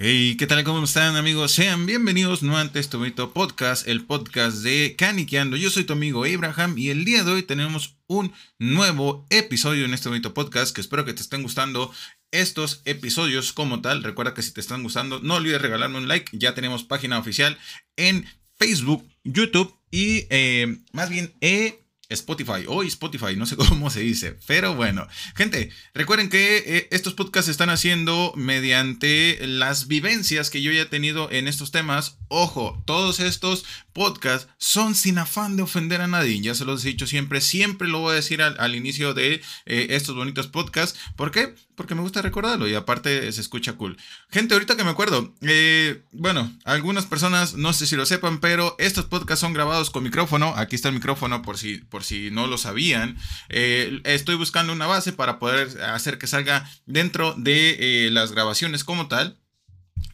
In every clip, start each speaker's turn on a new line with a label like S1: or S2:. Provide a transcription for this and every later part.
S1: Hey, ¿qué tal? ¿Cómo están amigos? Sean bienvenidos nuevamente a este bonito podcast, el podcast de Caniqueando. Yo soy tu amigo Abraham y el día de hoy tenemos un nuevo episodio en este bonito podcast que espero que te estén gustando estos episodios como tal. Recuerda que si te están gustando, no olvides regalarme un like. Ya tenemos página oficial en Facebook, YouTube y eh, más bien eh, Spotify o Spotify, no sé cómo se dice, pero bueno, gente, recuerden que eh, estos podcasts se están haciendo mediante las vivencias que yo ya he tenido en estos temas. Ojo, todos estos podcasts son sin afán de ofender a nadie, ya se los he dicho siempre, siempre lo voy a decir al, inicio de eh, estos bonitos podcasts. ¿Por qué? Porque me gusta recordarlo y aparte se escucha cool. Gente, ahorita que me acuerdo, eh, bueno, algunas personas no sé si lo sepan, pero estos podcasts son grabados con micrófono. Aquí está el micrófono por si, por si no lo sabían. Eh, estoy buscando una base para poder hacer que salga dentro de las grabaciones como tal.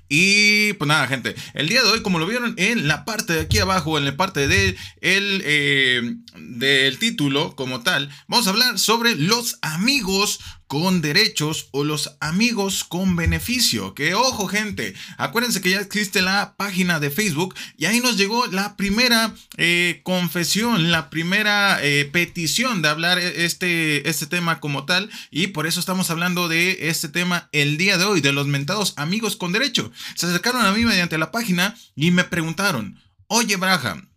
S1: Y pues nada, gente, el día de hoy, como lo vieron en la parte de aquí abajo, en la parte de el, eh, del título como tal, vamos a hablar sobre los amigos con derechos o los amigos con beneficio. Que ojo gente, acuérdense que ya existe la página de Facebook y ahí nos llegó la primera eh, confesión, la primera eh, petición de hablar e, este, este tema como tal y por eso estamos hablando de este tema el día de hoy, de los mentados amigos con derecho. Se acercaron a mí mediante la página y me preguntaron, oye Braham,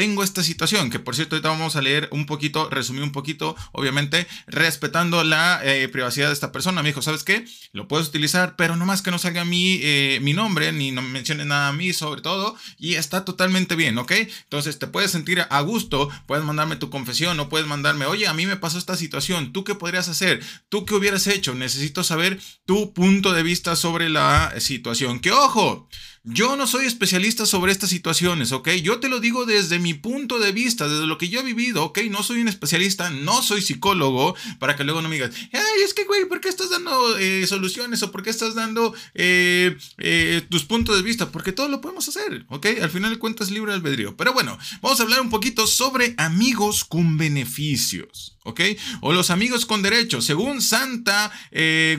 S1: tengo esta situación, que por cierto ahorita vamos a leer un poquito, resumir un poquito, obviamente, respetando la eh, privacidad de esta persona. Me dijo, ¿sabes qué? Lo puedes utilizar, pero no más que no salga mi, eh, mi nombre, ni no mencione nada a mí sobre todo, y está totalmente bien, ¿ok? Entonces te puedes sentir a gusto, puedes mandarme tu confesión o puedes mandarme, oye, a mí me pasó esta situación, ¿tú qué podrías hacer? ¿Tú qué hubieras hecho? Necesito saber tu punto de vista sobre la situación. Que ojo, yo no soy especialista sobre estas situaciones, ¿ok? Yo te lo digo desde mi punto de vista, desde lo que yo he vivido, ¿ok? No soy un especialista, no soy psicólogo, para que luego no me digas, ay, es que, güey, ¿por qué estás dando eh, soluciones o por qué estás dando eh, eh, tus puntos de vista? Porque todo lo podemos hacer, ¿ok? Al final de cuentas, libre albedrío. Pero bueno, vamos a hablar un poquito sobre amigos con beneficios, ¿ok? O los amigos con derechos. Según Santa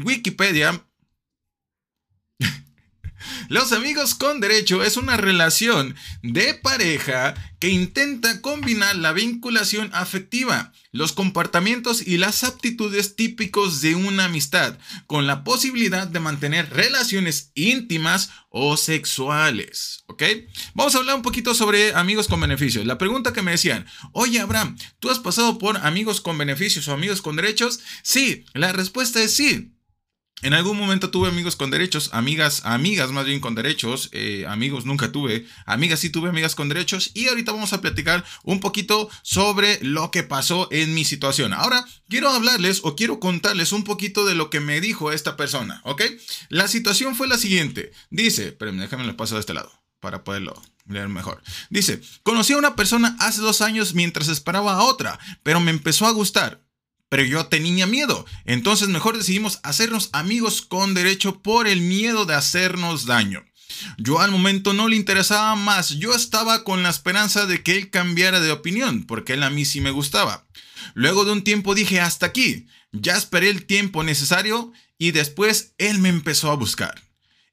S1: Wikipedia, los amigos con derecho es una relación de pareja que intenta combinar la vinculación afectiva, los comportamientos y las aptitudes típicos de una amistad, con la posibilidad de mantener relaciones íntimas o sexuales. ¿Ok? Vamos a hablar un poquito sobre amigos con beneficios. La pregunta que me decían, oye Abraham, ¿tú has pasado por amigos con beneficios o amigos con derechos? Sí, la respuesta es sí. En algún momento tuve amigos con derechos, amigas, amigas más bien con derechos, eh, amigos nunca tuve, amigas sí tuve amigas con derechos y ahorita vamos a platicar un poquito sobre lo que pasó en mi situación. Ahora quiero hablarles o quiero contarles un poquito de lo que me dijo esta persona, ¿ok? La situación fue la siguiente, dice, pero déjame lo paso de este lado para poderlo leer mejor. Dice, conocí a una persona hace dos años mientras esperaba a otra, pero me empezó a gustar pero yo tenía miedo. Entonces mejor decidimos hacernos amigos con derecho por el miedo de hacernos daño. Yo al momento no le interesaba más, yo estaba con la esperanza de que él cambiara de opinión, porque él a mí sí me gustaba. Luego de un tiempo dije hasta aquí, ya esperé el tiempo necesario y después él me empezó a buscar.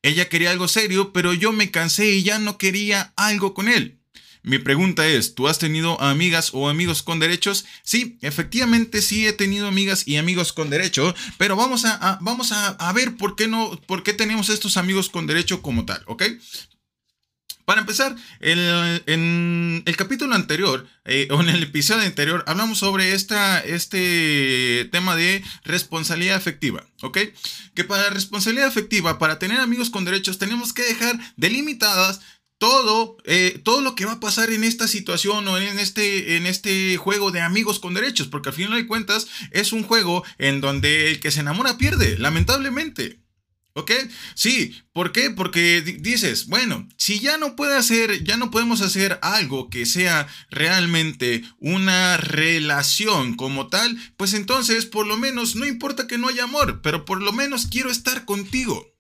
S1: Ella quería algo serio, pero yo me cansé y ya no quería algo con él. Mi pregunta es, ¿tú has tenido amigas o amigos con derechos? Sí, efectivamente sí he tenido amigas y amigos con derecho, pero vamos a, vamos a, ver por qué no, por qué tenemos estos amigos con derecho como tal, ¿ok? Para empezar, en el capítulo anterior, eh, o en el episodio anterior, hablamos sobre esta, este tema de responsabilidad afectiva, ¿ok? Que para responsabilidad afectiva, para tener amigos con derechos, tenemos que dejar delimitadas todo, eh, todo lo que va a pasar en esta situación o en este, en este juego de amigos con derechos, porque al final de cuentas es un juego en donde el que se enamora pierde, lamentablemente. ¿Ok? Sí, ¿por qué? Porque dices, bueno, si ya no puede hacer, ya no podemos hacer algo que sea realmente una relación como tal, pues entonces por lo menos no importa que no haya amor, pero por lo menos quiero estar contigo.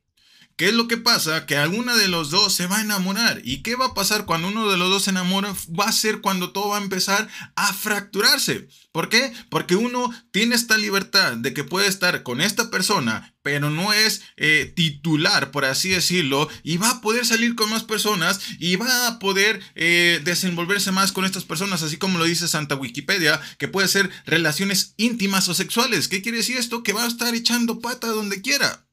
S1: ¿Qué es lo que pasa? Que alguna de los dos se va a enamorar. ¿Y qué va a pasar cuando uno de los dos se enamora? Va a ser cuando todo va a empezar a fracturarse. ¿Por qué? Porque uno tiene esta libertad de que puede estar con esta persona, pero no es eh, titular, por así decirlo, y va a poder salir con más personas y va a poder eh, desenvolverse más con estas personas, así como lo dice Santa Wikipedia, que puede ser relaciones íntimas o sexuales. ¿Qué quiere decir esto? Que va a estar echando pata donde quiera.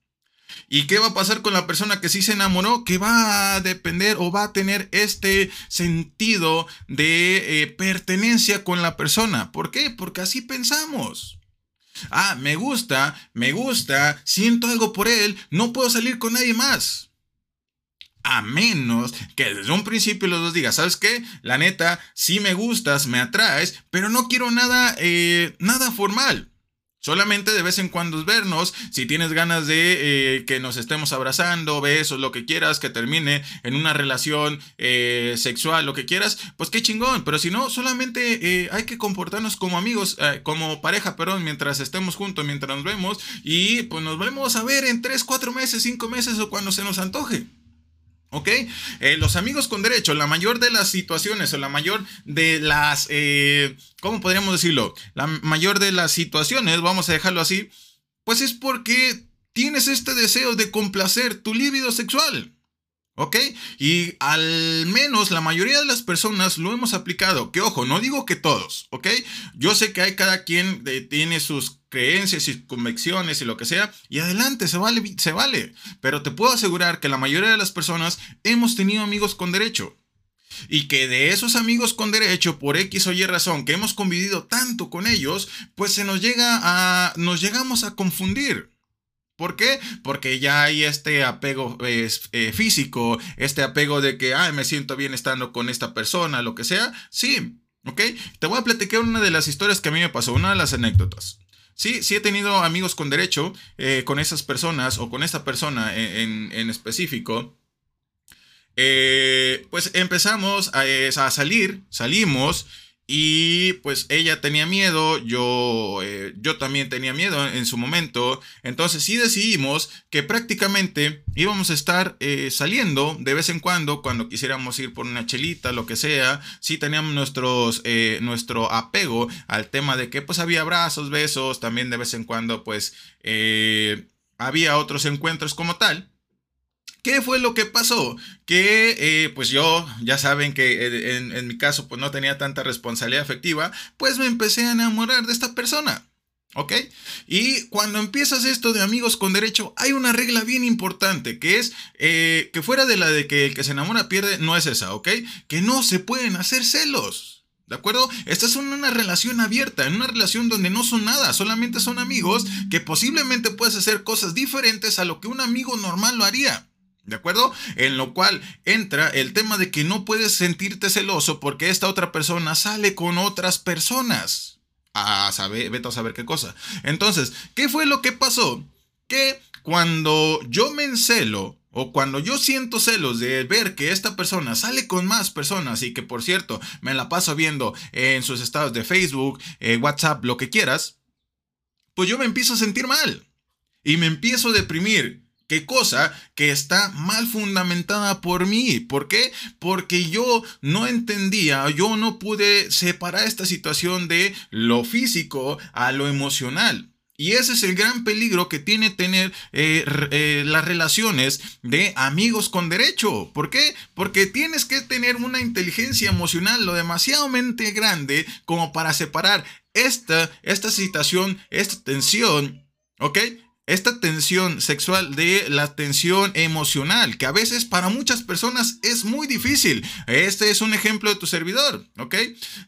S1: ¿Y qué va a pasar con la persona que sí se enamoró? Que va a depender o va a tener este sentido de eh, pertenencia con la persona. ¿Por qué? Porque así pensamos. Ah, me gusta, me gusta, siento algo por él, no puedo salir con nadie más. A menos que desde un principio los dos digan, ¿sabes qué? La neta, sí me gustas, me atraes, pero no quiero nada, eh, nada formal. Solamente de vez en cuando vernos, si tienes ganas de eh, que nos estemos abrazando, besos, lo que quieras, que termine en una relación eh, sexual, lo que quieras, pues qué chingón. Pero si no, solamente eh, hay que comportarnos como amigos, como pareja, perdón, mientras estemos juntos, mientras nos vemos. Y pues nos volvemos a ver en 3, 4 meses, 5 meses o cuando se nos antoje. ¿Ok? Eh, los amigos con derecho, la mayor de las situaciones o la mayor de las, eh, ¿cómo podríamos decirlo? La mayor de las situaciones, vamos a dejarlo así, pues es porque tienes este deseo de complacer tu líbido sexual. ¿Ok? Y al menos la mayoría de las personas lo hemos aplicado. Que ojo, no digo que todos, ¿ok? Yo sé que hay cada quien tiene sus creencias y convicciones y lo que sea, y adelante, se vale, se vale. Pero te puedo asegurar que la mayoría de las personas hemos tenido amigos con derecho. Y que de esos amigos con derecho, por X o Y razón, que hemos convivido tanto con ellos, pues se nos llega a. nos llegamos a confundir. ¿Por qué? Porque ya hay este apego eh, físico, este apego de que, ay, me siento bien estando con esta persona, lo que sea. Sí, ¿ok? Te voy a platicar una de las historias que a mí me pasó, una de las anécdotas. Sí, sí he tenido amigos con derecho, eh, con esas personas o con esta persona en, específico. Eh, pues empezamos a, a salir, salimos y pues ella tenía miedo, yo, eh, yo también tenía miedo en su momento. Entonces sí decidimos que prácticamente íbamos a estar eh, saliendo de vez en cuando, cuando quisiéramos ir por una chelita, lo que sea. Sí teníamos nuestros, eh, nuestro apego al tema de que pues había abrazos, besos, también de vez en cuando pues había otros encuentros como tal. ¿Qué fue lo que pasó? Que eh, pues yo, ya saben que eh, en, mi caso pues no tenía tanta responsabilidad afectiva, pues me empecé a enamorar de esta persona. ¿Ok? Y cuando empiezas esto de amigos con derecho, hay una regla bien importante, que es eh, que fuera de la de que el que se enamora pierde, no es esa, ¿ok? Que no se pueden hacer celos. ¿De acuerdo? Esta es una relación abierta, en una relación donde no son nada, solamente son amigos que posiblemente puedes hacer cosas diferentes a lo que un amigo normal lo haría. ¿De acuerdo? En lo cual entra el tema de que no puedes sentirte celoso porque esta otra persona sale con otras personas. A saber, vete a saber qué cosa. Entonces, ¿qué fue lo que pasó? Que cuando yo me encelo o cuando yo siento celos de ver que esta persona sale con más personas y que por cierto me la paso viendo en sus estados de Facebook, eh, WhatsApp, lo que quieras, pues yo me empiezo a sentir mal y me empiezo a deprimir ¿Qué cosa que está mal fundamentada por mí? ¿Por qué? Porque yo no entendía, yo no pude separar esta situación de lo físico a lo emocional. Y ese es el gran peligro que tiene tener eh, eh, las relaciones de amigos con derecho. ¿Por qué? Porque tienes que tener una inteligencia emocional lo demasiadamente grande como para separar esta, esta situación, esta tensión, ¿ok? Esta tensión sexual de la tensión emocional, que a veces para muchas personas es muy difícil. Este es un ejemplo de tu servidor, ¿ok?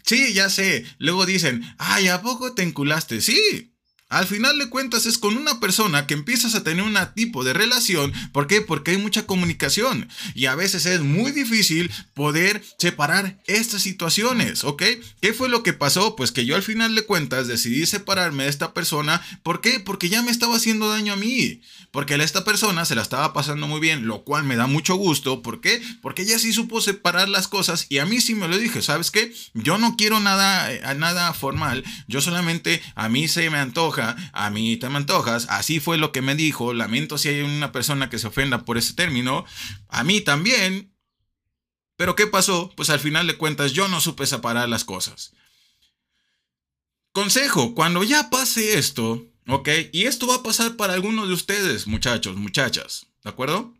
S1: Sí, ya sé. Luego dicen, ay, ¿a poco te enculaste? Sí, al final de cuentas es con una persona que empiezas a tener un tipo de relación. ¿Por qué? Porque hay mucha comunicación. Y a veces es muy difícil poder separar estas situaciones, ¿ok? ¿Qué fue lo que pasó? Pues que yo al final de cuentas decidí separarme de esta persona. ¿Por qué? Porque ya me estaba haciendo daño a mí. Porque a esta persona se la estaba pasando muy bien, lo cual me da mucho gusto. ¿Por qué? Porque ella sí supo separar las cosas y a mí sí me lo dije. ¿Sabes qué? Yo no quiero nada, eh, nada formal. Yo solamente a mí se me antoja a mí te me antojas, así fue lo que me dijo, lamento si hay una persona que se ofenda por ese término, a mí también. Pero ¿qué pasó? Pues al final de cuentas yo no supe separar las cosas. Consejo, cuando ya pase esto, ¿ok? Y esto va a pasar para algunos de ustedes, muchachos, muchachas, ¿de acuerdo?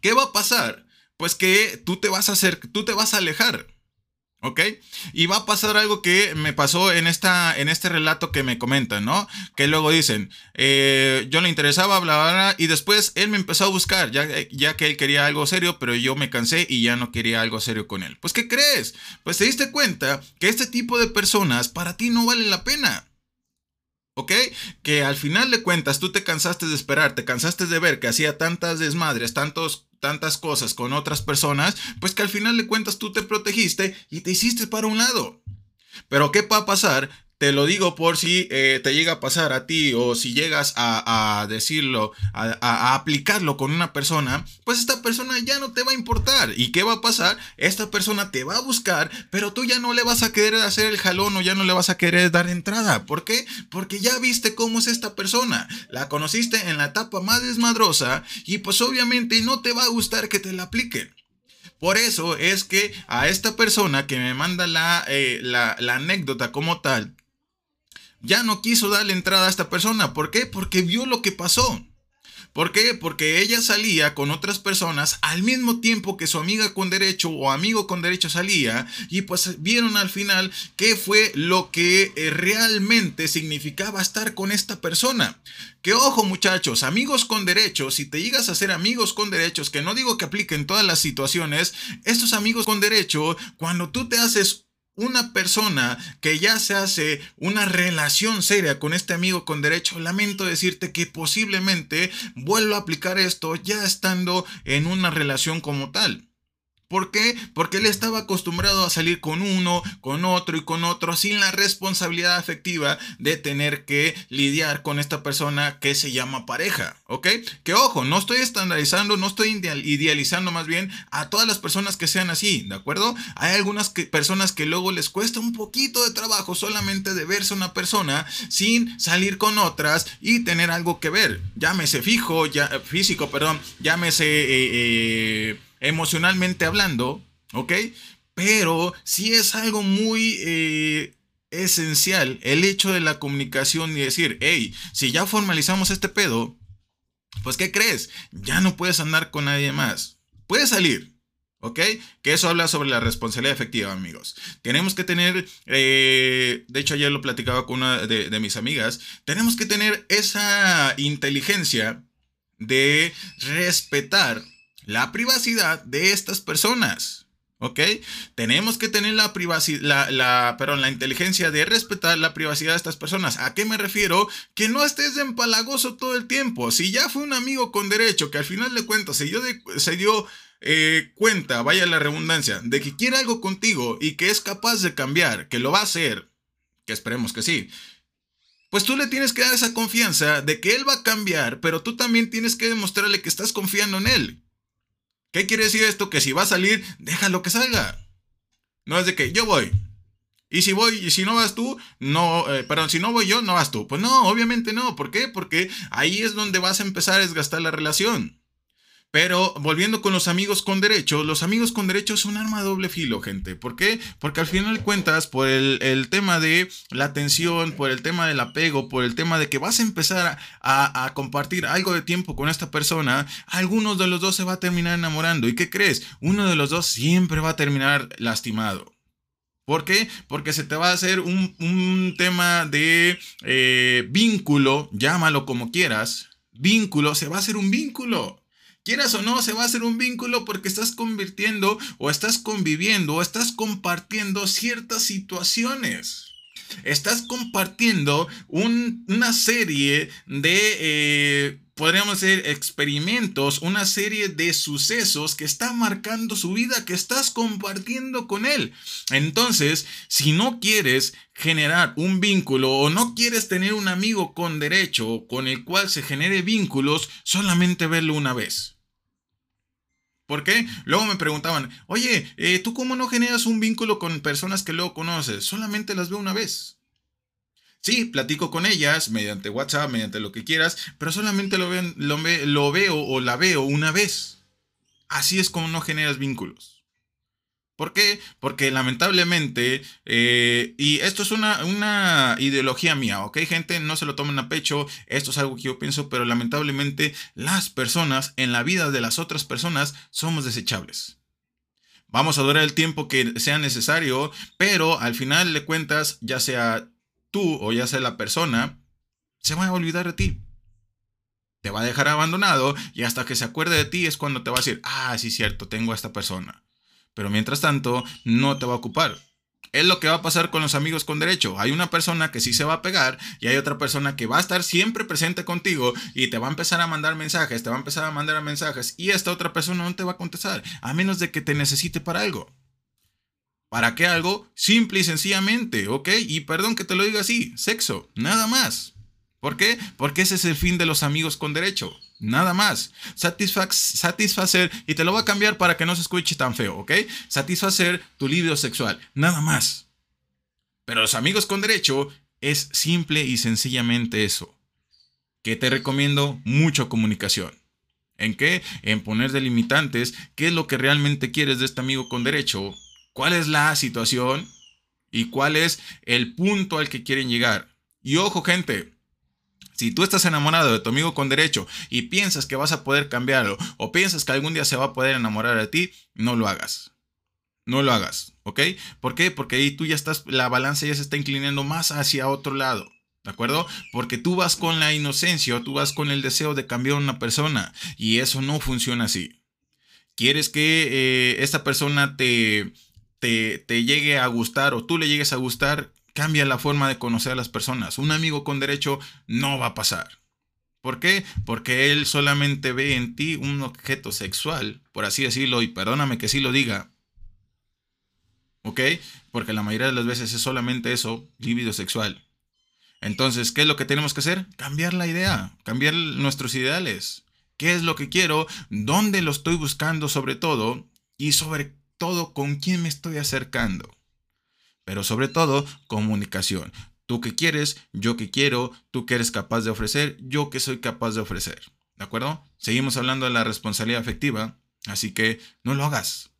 S1: ¿Qué va a pasar? Pues que tú te vas a hacer, tú te vas a alejar. ¿Ok? Y va a pasar algo que me pasó en, esta, en este relato que me comentan, ¿no? Que luego dicen, eh, yo le interesaba, hablar y después él me empezó a buscar, ya, ya que él quería algo serio, pero yo me cansé y ya no quería algo serio con él. Pues, ¿qué crees? Pues te diste cuenta que este tipo de personas para ti no valen la pena. ¿Ok? Que al final de cuentas tú te cansaste de esperar, te cansaste de ver que hacía tantas desmadres, tantos tantas cosas con otras personas, pues que al final de cuentas tú te protegiste y te hiciste para un lado. Pero ¿qué va a pasar te lo digo por si eh, te llega a pasar a ti o si llegas a, decirlo, a, aplicarlo con una persona, pues esta persona ya no te va a importar. ¿Y qué va a pasar? Esta persona te va a buscar, pero tú ya no le vas a querer hacer el jalón o ya no le vas a querer dar entrada. ¿Por qué? Porque ya viste cómo es esta persona. La conociste en la etapa más desmadrosa y pues obviamente no te va a gustar que te la apliquen. Por eso es que a esta persona que me manda la, eh, anécdota como tal, ya no quiso darle entrada a esta persona. ¿Por qué? Porque vio lo que pasó. ¿Por qué? Porque ella salía con otras personas al mismo tiempo que su amiga con derecho o amigo con derecho salía y pues vieron al final qué fue lo que eh, realmente significaba estar con esta persona. Que ojo muchachos, amigos con derechos, si te llegas a ser amigos con derechos, que no digo que apliquen todas las situaciones, estos amigos con derecho, cuando tú te haces una persona que ya se hace una relación seria con este amigo con derecho, lamento decirte que posiblemente vuelva a aplicar esto ya estando en una relación como tal. ¿Por qué? Porque él estaba acostumbrado a salir con uno, con otro y con otro sin la responsabilidad afectiva de tener que lidiar con esta persona que se llama pareja, ¿ok? Que ojo, no estoy estandarizando, no estoy idealizando más bien a todas las personas que sean así, ¿de acuerdo? Hay algunas personas que luego les cuesta un poquito de trabajo solamente de verse una persona sin salir con otras y tener algo que ver. Llámese fijo, ya, físico, perdón, llámese... Eh, eh, emocionalmente hablando, ¿ok? Pero sí es algo muy eh, esencial el hecho de la comunicación y decir, hey, si ya formalizamos este pedo, pues ¿qué crees? Ya no puedes andar con nadie más. Puedes salir, ¿Ok? Que eso habla sobre la responsabilidad efectiva, amigos. Tenemos que tener, eh, de hecho ayer lo platicaba con una de, de, mis amigas, tenemos que tener esa inteligencia de respetar la privacidad de estas personas. ¿Ok? Tenemos que tener la privacidad, la, perdón, la inteligencia de respetar la privacidad de estas personas. ¿A qué me refiero? Que no estés empalagoso todo el tiempo. Si ya fue un amigo con derecho que al final de cuentas se dio, se dio eh, cuenta, vaya la redundancia, de que quiere algo contigo y que es capaz de cambiar, que lo va a hacer, que esperemos que sí, pues tú le tienes que dar esa confianza de que él va a cambiar, pero tú también tienes que demostrarle que estás confiando en él. ¿Qué quiere decir esto? Que si va a salir, déjalo que salga. No es de que yo voy. Y si voy, y si no vas tú, no, eh, perdón, si no voy yo, no vas tú. Pues no, obviamente no. ¿Por qué? Porque ahí es donde vas a empezar a desgastar la relación. Pero volviendo con los amigos con derecho, los amigos con derecho es un arma de doble filo, gente. ¿Por qué? Porque al final de cuentas, por el, tema de la atención, por el tema del apego, por el tema de que vas a empezar a, a, compartir algo de tiempo con esta persona, algunos de los dos se va a terminar enamorando. ¿Y qué crees? Uno de los dos siempre va a terminar lastimado. ¿Por qué? Porque se te va a hacer un, tema de eh, vínculo, llámalo como quieras. Vínculo, se va a hacer un vínculo. Quieras o no, se va a hacer un vínculo porque estás convirtiendo o estás conviviendo o estás compartiendo ciertas situaciones. Estás compartiendo una serie de, eh, podríamos decir, experimentos, una serie de sucesos que está marcando su vida, que estás compartiendo con él. Entonces, si no quieres generar un vínculo o no quieres tener un amigo con derecho con el cual se genere vínculos, solamente verlo una vez. ¿Por qué? Luego me preguntaban, oye, eh, ¿tú cómo no generas un vínculo con personas que luego conoces? Solamente las veo una vez. Sí, platico con ellas mediante WhatsApp, mediante lo que quieras, pero solamente lo, lo, lo veo o la veo una vez. Así es como no generas vínculos. ¿Por qué? Porque lamentablemente, eh, y esto es una, una, ideología mía, ¿ok? Gente, no se lo tomen a pecho, esto es algo que yo pienso, pero lamentablemente las personas en la vida de las otras personas somos desechables. Vamos a durar el tiempo que sea necesario, pero al final de cuentas, ya sea tú o ya sea la persona, se va a olvidar de ti. Te va a dejar abandonado y hasta que se acuerde de ti es cuando te va a decir, ah, sí, cierto, tengo a esta persona pero mientras tanto no te va a ocupar. Es lo que va a pasar con los amigos con derecho. Hay una persona que sí se va a pegar y hay otra persona que va a estar siempre presente contigo y te va a empezar a mandar mensajes, te va a empezar a mandar mensajes y esta otra persona no te va a contestar, a menos de que te necesite para algo. ¿Para qué algo? Simple y sencillamente, ¿ok? Y perdón que te lo diga así, sexo, nada más. ¿Por qué? Porque ese es el fin de los amigos con derecho. Nada más. satisfacer, y te lo voy a cambiar para que no se escuche tan feo, ¿ok? Satisfacer tu libido sexual. Nada más. Pero los amigos con derecho es simple y sencillamente eso. Que te recomiendo mucho comunicación. ¿En qué? En poner delimitantes. ¿Qué es lo que realmente quieres de este amigo con derecho? ¿Cuál es la situación? ¿Y cuál es el punto al que quieren llegar? Y ojo, gente, si tú estás enamorado de tu amigo con derecho y piensas que vas a poder cambiarlo o piensas que algún día se va a poder enamorar de ti, no lo hagas. No lo hagas, ¿ok? ¿Por qué? Porque ahí tú ya estás, la balanza ya se está inclinando más hacia otro lado. ¿De acuerdo? Porque tú vas con la inocencia o tú vas con el deseo de cambiar a una persona y eso no funciona así. Quieres que eh, esta persona te, te, te llegue a gustar o tú le llegues a gustar, cambia la forma de conocer a las personas. Un amigo con derecho no va a pasar. ¿Por qué? Porque él solamente ve en ti un objeto sexual, por así decirlo, y perdóname que sí lo diga. ¿Ok? Porque la mayoría de las veces es solamente eso, líbido sexual. Entonces, ¿qué es lo que tenemos que hacer? Cambiar la idea, cambiar nuestros ideales. ¿Qué es lo que quiero? ¿Dónde lo estoy buscando sobre todo? Y sobre todo, ¿con quién me estoy acercando? Pero sobre todo comunicación. Tú que quieres, yo que quiero, tú que eres capaz de ofrecer, yo que soy capaz de ofrecer. ¿De acuerdo? Seguimos hablando de la responsabilidad afectiva, así que no lo hagas.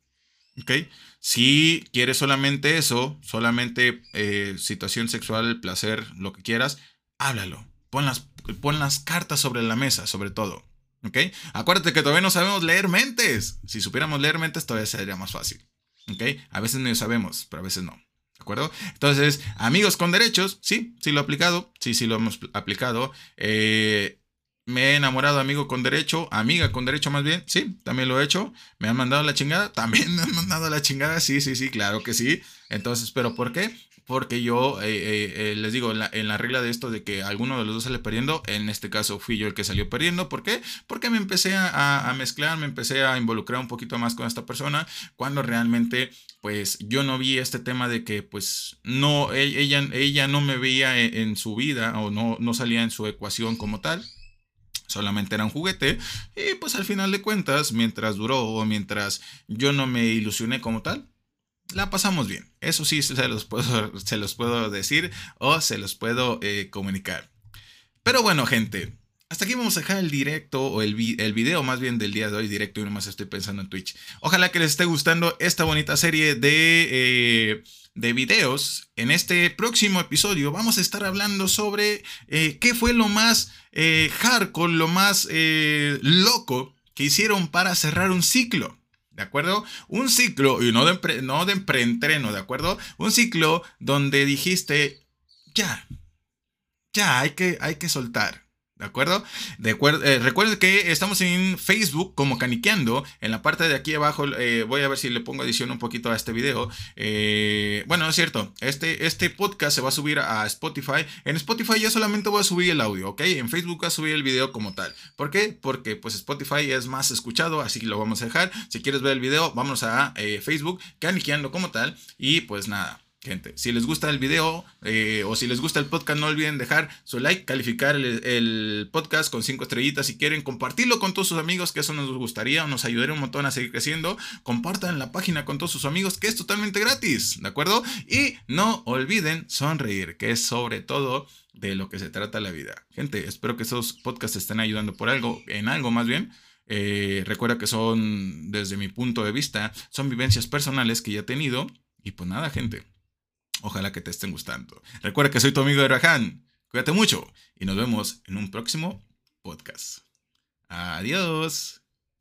S1: ¿Ok? Si quieres solamente eso, solamente eh, situación sexual, placer, lo que quieras, háblalo. Pon las, pon las cartas sobre la mesa, sobre todo. ¿Ok? Acuérdate que todavía no sabemos leer mentes. Si supiéramos leer mentes, todavía sería más fácil. ¿Ok? A veces no sabemos, pero a veces no. ¿De acuerdo? Entonces, amigos con derechos, sí, sí lo he aplicado, sí, sí lo hemos aplicado. Eh, me he enamorado amigo con derecho, amiga con derecho más bien, sí, también lo he hecho. Me han mandado la chingada, también me han mandado la chingada, sí, sí, sí, claro que sí. Entonces, ¿pero por qué? Porque yo eh, eh, eh, les digo, en la, regla de esto de que alguno de los dos sale perdiendo, en este caso fui yo el que salió perdiendo. ¿Por qué? Porque me empecé a, mezclar, me empecé a involucrar un poquito más con esta persona, cuando realmente, pues yo no vi este tema de que, pues, no, e, ella, ella no me veía en, en su vida o no, no salía en su ecuación como tal solamente era un juguete y pues al final de cuentas mientras duró o mientras yo no me ilusioné como tal la pasamos bien. Eso sí se los puedo, se los puedo decir o se los puedo eh, comunicar. Pero bueno, gente, hasta aquí vamos a dejar el directo o el, el, video más bien del día de hoy directo y nomás estoy pensando en Twitch. Ojalá que les esté gustando esta bonita serie de, eh, de videos. En este próximo episodio vamos a estar hablando sobre eh, qué fue lo más hardcore, lo más loco que hicieron para cerrar un ciclo. ¿De acuerdo? Un ciclo, y no de, no de preentreno, ¿de acuerdo? Un ciclo donde dijiste, ya, ya, hay que, hay que soltar. ¿De acuerdo? De acuerdo eh, que estamos en Facebook como Caniqueando. En la parte de aquí abajo eh, voy a ver si le pongo edición un poquito a este video. Eh, bueno, es cierto. Este, este podcast se va a subir a Spotify. En Spotify ya solamente voy a subir el audio, ¿ok? En Facebook voy a subir el video como tal. ¿Por qué? Porque pues Spotify es más escuchado, así que lo vamos a dejar. Si quieres ver el video, vamos a Facebook, Caniqueando como tal. Y pues nada. Gente, si les gusta el video eh, o si les gusta el podcast, no olviden dejar su like, calificar el, podcast con cinco estrellitas si quieren, compartirlo con todos sus amigos, que eso nos gustaría, nos ayudaría un montón a seguir creciendo. Compartan la página con todos sus amigos, que es totalmente gratis, ¿de acuerdo? Y no olviden sonreír, que es sobre todo de lo que se trata la vida. Gente, espero que esos podcasts estén ayudando por algo, en algo más bien. Eh, recuerda que son, desde mi punto de vista, son vivencias personales que ya he tenido. Y pues nada, gente Ojalá que te estén gustando. Recuerda que soy tu amigo Rahan. Cuídate mucho y nos vemos en un próximo podcast. Adiós.